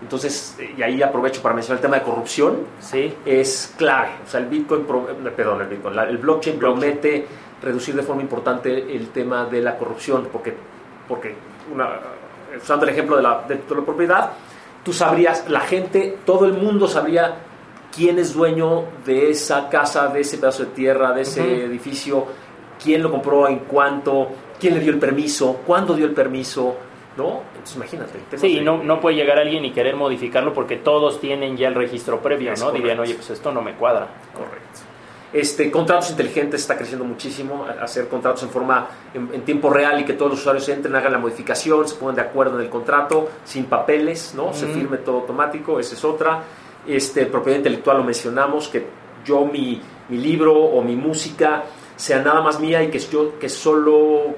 Entonces, y ahí aprovecho para mencionar el tema de corrupción. Sí. Es clave. O sea, el Bitcoin, eh, perdón, el Bitcoin, el blockchain, promete reducir de forma importante el tema de la corrupción, porque, porque usando el ejemplo de la, de la propiedad, tú sabrías, la gente, todo el mundo sabría quién es dueño de esa casa, de ese pedazo de tierra, de ese edificio, quién lo compró, en cuánto, quién le dio el permiso, cuándo dio el permiso, ¿no? Entonces imagínate. Sí, no, no puede llegar alguien y querer modificarlo porque todos tienen ya el registro previo, ¿no? Dirían, oye, pues esto no me cuadra. Correcto. Este, contratos inteligentes está creciendo muchísimo, hacer contratos en forma en, tiempo real y que todos los usuarios entren, hagan la modificación, se pongan de acuerdo en el contrato, sin papeles, ¿no? Se firme todo automático, esa es otra. Este, propiedad intelectual lo mencionamos, que yo mi, mi, libro o mi música sea nada más mía y que yo que solo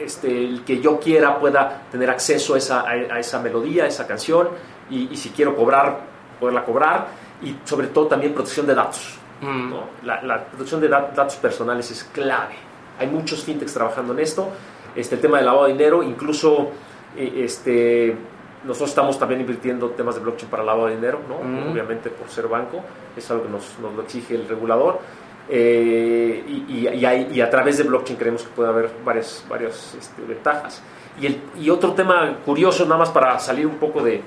este, el que yo quiera pueda tener acceso a esa, a, esa melodía, a esa canción y, y si quiero cobrar, poderla cobrar y sobre todo también protección de datos Mm. La, protección de datos personales es clave. Hay muchos fintechs trabajando en esto. Este, el tema del lavado de dinero, incluso eh, este, nosotros estamos también invirtiendo temas de blockchain para lavado de dinero, ¿no? Mm. obviamente por ser banco, es algo que nos, nos lo exige el regulador. Eh, y, y, a través de blockchain creemos que puede haber varias, varias este, ventajas. Y, el, y otro tema curioso, nada más para salir un poco de,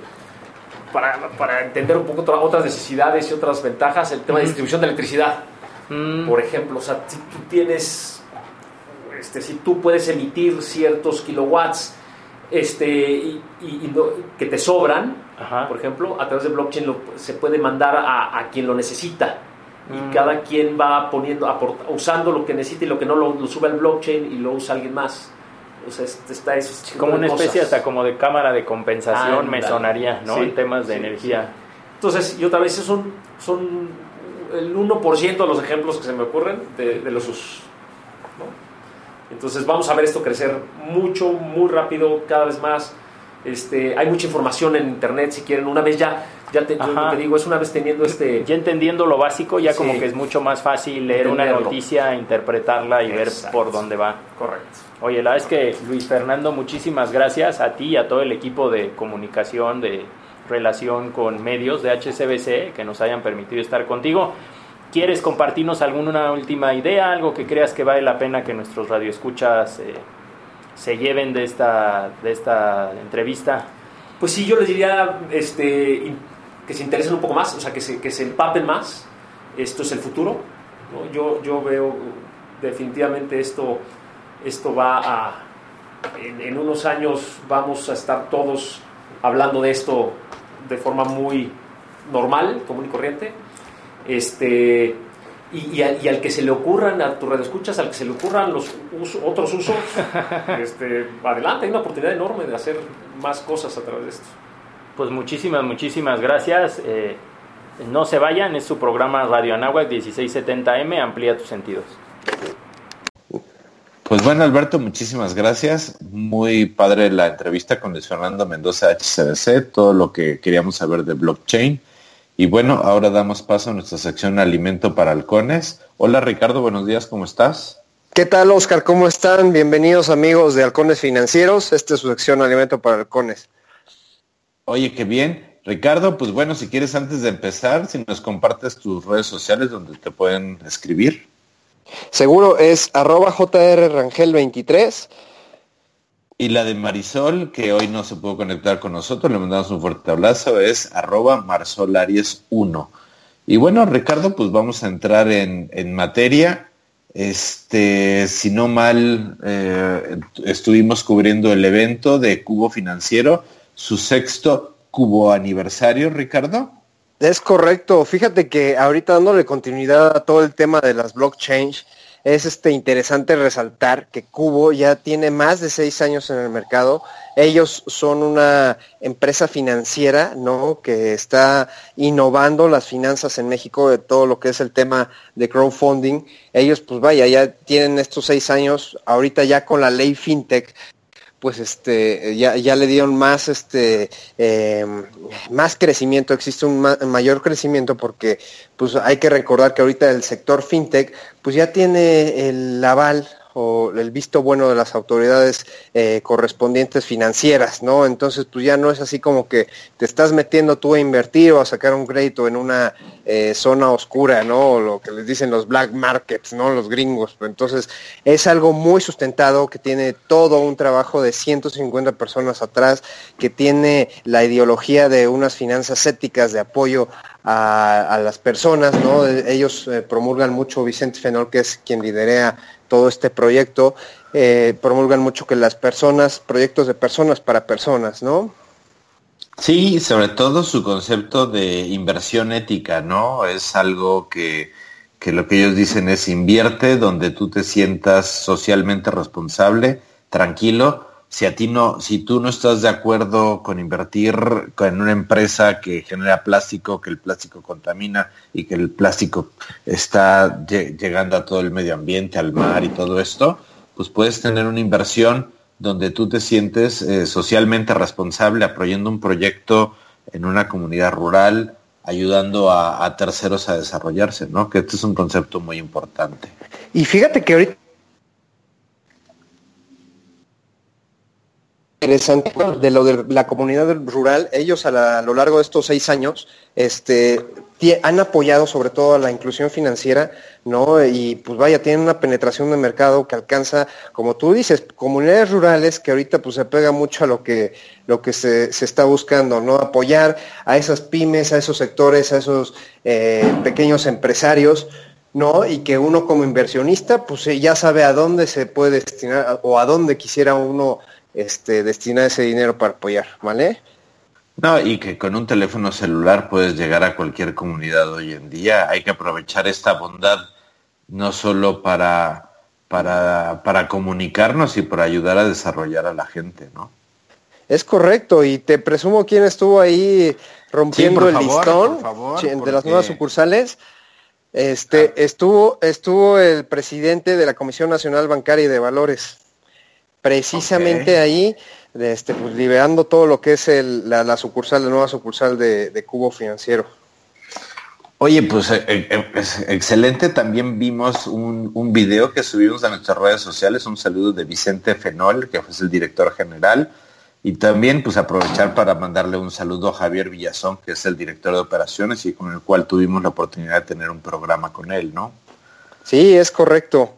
para, para entender un poco otras necesidades y otras ventajas, el tema de distribución de electricidad. Mm. Por ejemplo, o sea, si tú tienes, este, si tú puedes emitir ciertos kilowatts este, y, que te sobran, por ejemplo, a través de blockchain se puede mandar a, a, quien lo necesita. Y mm. cada quien va poniendo, usando lo que necesita y lo que no lo, lo sube al blockchain y lo usa alguien más. O sea, está eso. como una especie hasta como de cámara de compensación me sonaría, ¿no? en temas de energía. Entonces, y otra vez, son, son el 1% de los ejemplos que se me ocurren de, los usos. Entonces, vamos a ver esto crecer mucho, muy rápido, cada vez más. Este, hay mucha información en internet, si quieren. Una vez ya, ya te, digo, es una vez teniendo este... Ya entendiendo lo básico, ya como que es mucho más fácil leer una noticia, interpretarla y ver por dónde va. Correcto. Oye, la verdad es que Luis Fernando, muchísimas gracias a ti y a todo el equipo de comunicación, de relación con medios de HCBC que nos hayan permitido estar contigo. ¿Quieres compartirnos alguna última idea, algo que creas que vale la pena que nuestros radioescuchas eh, se lleven de esta, de esta entrevista? Pues sí, yo les diría este, que se interesen un poco más, o sea, que se, que se empapen más. Esto es el futuro. Yo, yo veo definitivamente esto, esto va a, en, unos años vamos a estar todos hablando de esto de forma muy normal, común y corriente. Este, y, al, que se le ocurran, a tu red escuchas, al que se le ocurran los otros usos, este, adelante, hay una oportunidad enorme de hacer más cosas a través de esto. Pues muchísimas, muchísimas gracias. Eh, no se vayan, es su programa Radio Anáhuac 1670M, amplía tus sentidos. Pues bueno, Alberto, muchísimas gracias. Muy padre la entrevista con Luis Fernando Mendoza HCBC, todo lo que queríamos saber de blockchain. Y bueno, ahora damos paso a nuestra sección Alimento para Halcones. Hola Ricardo, buenos días, ¿cómo estás? ¿Qué tal Oscar? ¿Cómo están? Bienvenidos amigos de Halcones Financieros. Esta es su sección Alimento para Halcones. Oye, qué bien. Ricardo, pues bueno, si quieres antes de empezar, si nos compartes tus redes sociales donde te pueden escribir. Seguro es arroba jrrangel23. Y la de Marisol, que hoy no se pudo conectar con nosotros, le mandamos un fuerte abrazo, es arroba marsolaries1. Y bueno, Ricardo, pues vamos a entrar en, materia. Este, si no mal, eh, estuvimos cubriendo el evento de Cubo Financiero, su sexto cubo aniversario, Ricardo. Es correcto. Fíjate que ahorita dándole continuidad a todo el tema de las blockchain, es este interesante resaltar que Cubo ya tiene más de seis años en el mercado. Ellos son una empresa financiera, ¿no? Que está innovando las finanzas en México de todo lo que es el tema de crowdfunding. Ellos, pues vaya, ya tienen estos seis años, ahorita ya con la ley fintech, pues este ya, ya le dieron más este em, más crecimiento existe un mayor crecimiento porque pues hay que recordar que ahorita el sector fintech pues ya tiene el aval o el visto bueno de las autoridades eh, correspondientes financieras, ¿no? Entonces, pues ya no es así como que te estás metiendo tú a invertir o a sacar un crédito en una eh, zona oscura, ¿no? O lo que les dicen los black markets, ¿no? Los gringos. Entonces, es algo muy sustentado que tiene todo un trabajo de 150 personas atrás, que tiene la ideología de unas finanzas éticas de apoyo a, las personas, ¿no? Ellos eh, promulgan mucho, Vicente Fenol, que es quien liderea todo este proyecto, eh, promulgan mucho que las personas, proyectos de personas para personas, ¿no? Sí, sobre todo su concepto de inversión ética, ¿no? Es algo que, que lo que ellos dicen es invierte donde tú te sientas socialmente responsable, tranquilo, si a ti no, si tú no estás de acuerdo con invertir en una empresa que genera plástico, que el plástico contamina y que el plástico está llegando a todo el medio ambiente, al mar y todo esto, pues puedes tener una inversión donde tú te sientes eh, socialmente responsable apoyando un proyecto en una comunidad rural, ayudando a, a, terceros a desarrollarse, ¿no? Que este es un concepto muy importante. Y fíjate que ahorita interesante de lo de la comunidad rural. Ellos a, lo largo de estos seis años este, han apoyado sobre todo a la inclusión financiera, ¿no? Y pues vaya, tienen una penetración de mercado que alcanza, como tú dices, comunidades rurales que ahorita pues se pega mucho a lo que, lo que se, está buscando, ¿no? Apoyar a esas pymes, a esos sectores, a esos eh, pequeños empresarios, ¿no? Y que uno como inversionista, pues ya sabe a dónde se puede destinar o a dónde quisiera uno este, destina ese dinero para apoyar, ¿vale? No, y que con un teléfono celular puedes llegar a cualquier comunidad hoy en día. Hay que aprovechar esta bondad no solo para, para, para comunicarnos y para ayudar a desarrollar a la gente, ¿no? Es correcto, y te presumo quién estuvo ahí rompiendo el listón de las nuevas sucursales. Este, ah. estuvo, estuvo el presidente de la Comisión Nacional Bancaria y de Valores precisamente ahí, este, pues, liberando todo lo que es la, sucursal, la nueva sucursal de, Cubo Financiero. Oye, pues eh, eh, excelente. También vimos un, un, video que subimos a nuestras redes sociales. Un saludo de Vicente Fenol, que fue el director general. Y también pues aprovechar para mandarle un saludo a Javier Villazón, que es el director de operaciones y con el cual tuvimos la oportunidad de tener un programa con él, ¿no? Sí, es correcto.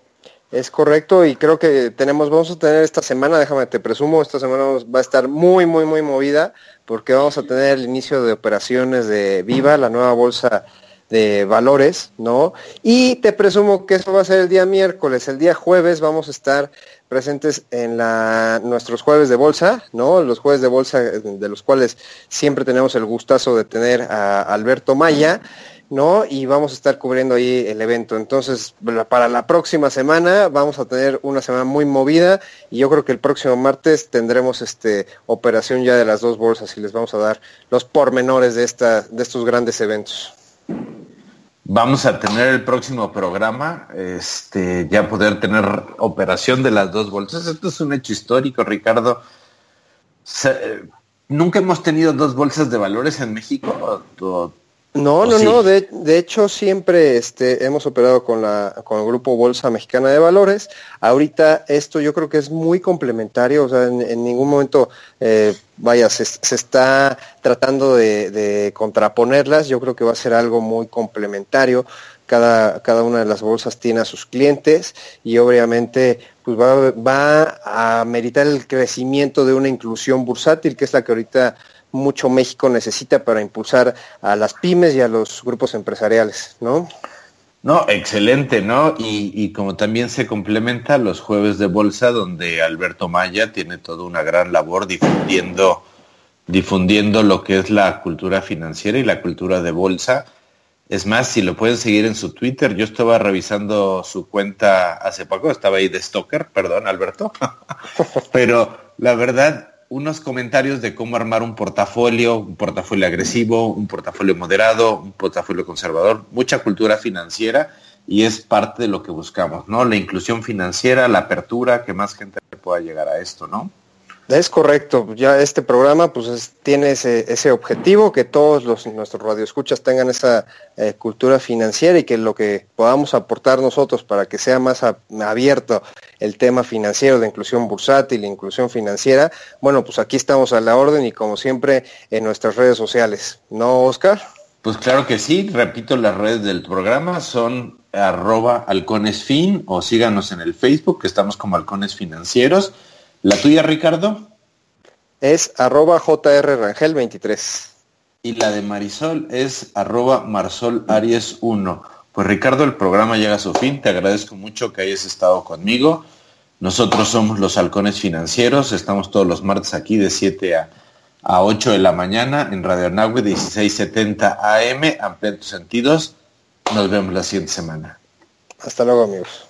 Es correcto y creo que tenemos, vamos a tener esta semana, déjame te presumo, esta semana va a estar muy, muy, muy movida porque vamos a tener el inicio de operaciones de Viva, la nueva bolsa de valores, ¿no? Y te presumo que eso va a ser el día miércoles. El día jueves vamos a estar presentes en la, nuestros jueves de bolsa, ¿no? Los jueves de bolsa de los cuales siempre tenemos el gustazo de tener a Alberto Maya. ¿No? Y vamos a estar cubriendo ahí el evento. Entonces, para la próxima semana vamos a tener una semana muy movida y yo creo que el próximo martes tendremos este operación ya de las dos bolsas y les vamos a dar los pormenores de esta de estos grandes eventos. Vamos a tener el próximo programa, este, ya poder tener operación de las dos bolsas. Esto es un hecho histórico, Ricardo. Nunca hemos tenido dos bolsas de valores en México. No, no, no, de, de, hecho siempre este, hemos operado con, la, con el grupo Bolsa Mexicana de Valores. Ahorita esto yo creo que es muy complementario, o sea, en, ningún momento, eh, vaya, se, está tratando de, contraponerlas, yo creo que va a ser algo muy complementario. Cada, cada una de las bolsas tiene a sus clientes y obviamente pues va, va a meritar el crecimiento de una inclusión bursátil, que es la que ahorita mucho México necesita para impulsar a las pymes y a los grupos empresariales, ¿no? No, excelente, ¿no? Y, como también se complementa los jueves de bolsa, donde Alberto Maya tiene toda una gran labor difundiendo, difundiendo lo que es la cultura financiera y la cultura de bolsa. Es más, si lo pueden seguir en su Twitter, yo estaba revisando su cuenta hace poco, estaba ahí de Stoker, perdón, Alberto. Pero la verdad, unos comentarios de cómo armar un portafolio, un portafolio agresivo, un portafolio moderado, un portafolio conservador, mucha cultura financiera y es parte de lo que buscamos, ¿no? La inclusión financiera, la apertura, que más gente pueda llegar a esto, ¿no? Es correcto, ya este programa pues tiene ese, objetivo, que todos los, nuestros radioescuchas tengan esa eh, cultura financiera y que lo que podamos aportar nosotros para que sea más abierto el tema financiero de inclusión bursátil, inclusión financiera, bueno, pues aquí estamos a la orden y como siempre en nuestras redes sociales, ¿no, Oscar? Pues claro que sí, repito, las redes del programa son arroba halconesfin o síganos en el Facebook, que estamos como halcones financieros ¿La tuya, Ricardo? Es arroba jrrangel23. Y la de Marisol es arroba marsolarias1. Pues Ricardo, el programa llega a su fin. Te agradezco mucho que hayas estado conmigo. Nosotros somos los halcones financieros. Estamos todos los martes aquí de 7 a, a 8 de la mañana en Radio Nahue 1670 AM. Amplía tus sentidos. Nos vemos la siguiente semana. Hasta luego, amigos.